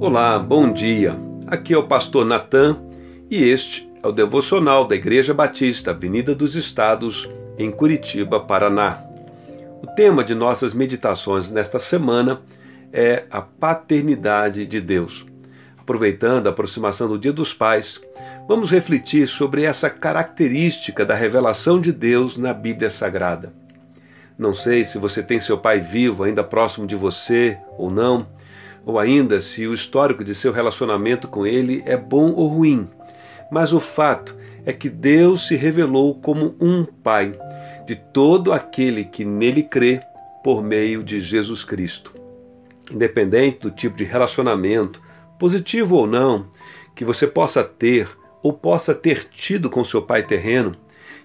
Olá, bom dia. Aqui é o pastor Natan e este é o devocional da Igreja Batista, Avenida dos Estados, em Curitiba, Paraná. O tema de nossas meditações nesta semana é a paternidade de Deus. Aproveitando a aproximação do Dia dos Pais, vamos refletir sobre essa característica da revelação de Deus na Bíblia Sagrada. Não sei se você tem seu pai vivo ainda próximo de você ou não ou ainda se o histórico de seu relacionamento com ele é bom ou ruim. Mas o fato é que Deus se revelou como um Pai de todo aquele que nele crê por meio de Jesus Cristo. Independente do tipo de relacionamento, positivo ou não, que você possa ter ou possa ter tido com seu pai terreno,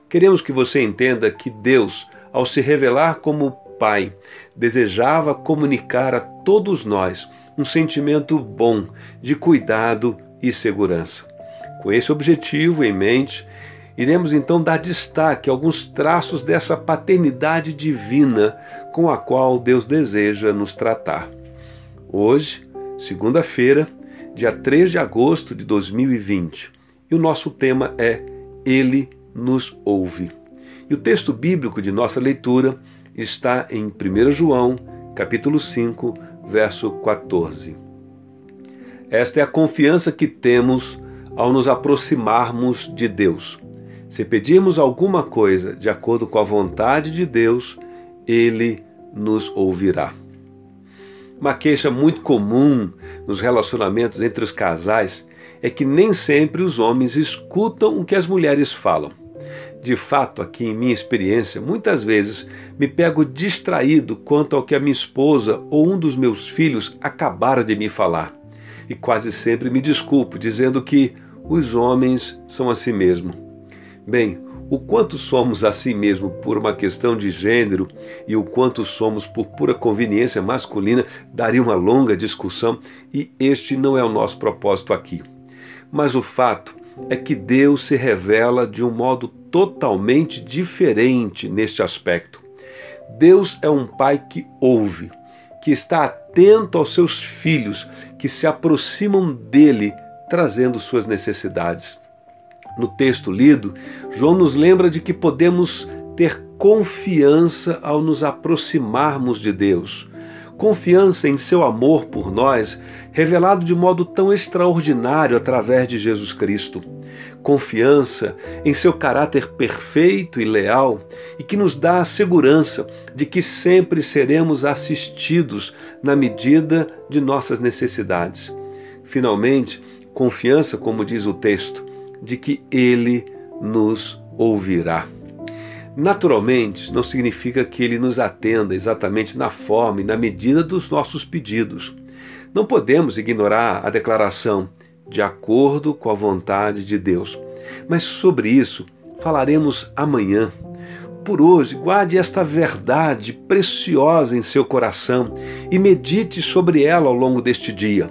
queremos que você entenda que Deus, ao se revelar como Pai, desejava comunicar a todos nós um sentimento bom de cuidado e segurança. Com esse objetivo em mente, iremos então dar destaque a alguns traços dessa paternidade divina com a qual Deus deseja nos tratar. Hoje, segunda-feira, dia 3 de agosto de 2020, e o nosso tema é Ele nos ouve. E o texto bíblico de nossa leitura está em 1 João, capítulo 5, verso 14. Esta é a confiança que temos ao nos aproximarmos de Deus. Se pedirmos alguma coisa de acordo com a vontade de Deus, Ele nos ouvirá. Uma queixa muito comum nos relacionamentos entre os casais é que nem sempre os homens escutam o que as mulheres falam. De fato, aqui em minha experiência, muitas vezes me pego distraído quanto ao que a minha esposa ou um dos meus filhos acabaram de me falar. E quase sempre me desculpo, dizendo que os homens são assim mesmo. Bem, o quanto somos assim mesmo por uma questão de gênero e o quanto somos por pura conveniência masculina daria uma longa discussão e este não é o nosso propósito aqui. Mas o fato é que Deus se revela de um modo totalmente diferente neste aspecto. Deus é um pai que ouve, que está atento aos seus filhos que se aproximam dele, trazendo suas necessidades. No texto lido, João nos lembra de que podemos ter confiança ao nos aproximarmos de Deus confiança em seu amor por nós, revelado de modo tão extraordinário através de Jesus Cristo. Confiança em seu caráter perfeito e leal e que nos dá a segurança de que sempre seremos assistidos na medida de nossas necessidades. Finalmente, confiança, como diz o texto, de que Ele nos ouvirá. Naturalmente, não significa que ele nos atenda exatamente na forma e na medida dos nossos pedidos. Não podemos ignorar a declaração de acordo com a vontade de Deus. Mas sobre isso falaremos amanhã. Por hoje, guarde esta verdade preciosa em seu coração e medite sobre ela ao longo deste dia.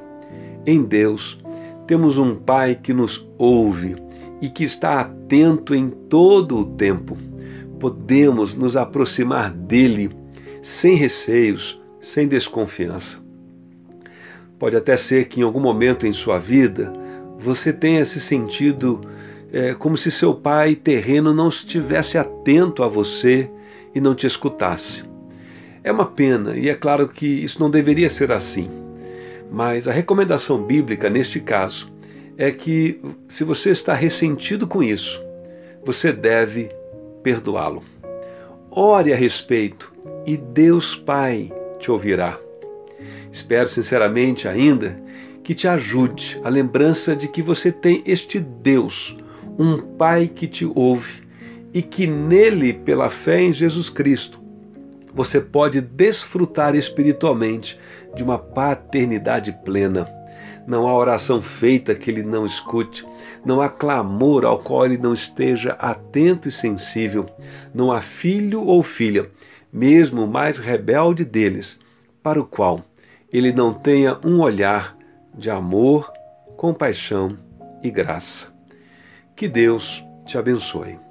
Em Deus, temos um Pai que nos ouve e que está atento em todo o tempo podemos nos aproximar dele sem receios, sem desconfiança. Pode até ser que em algum momento em sua vida você tenha se sentido é, como se seu pai terreno não estivesse atento a você e não te escutasse. É uma pena, e é claro que isso não deveria ser assim. Mas a recomendação bíblica neste caso é que, se você está ressentido com isso, você deve perdoá-lo. Ore a respeito e Deus Pai te ouvirá. Espero sinceramente ainda que te ajude a lembrança de que você tem este Deus, um Pai que te ouve e que nele, pela fé em Jesus Cristo, você pode desfrutar espiritualmente de uma paternidade plena. Não há oração feita que ele não escute, não há clamor ao qual ele não esteja atento e sensível, não há filho ou filha, mesmo o mais rebelde deles, para o qual ele não tenha um olhar de amor, compaixão e graça. Que Deus te abençoe.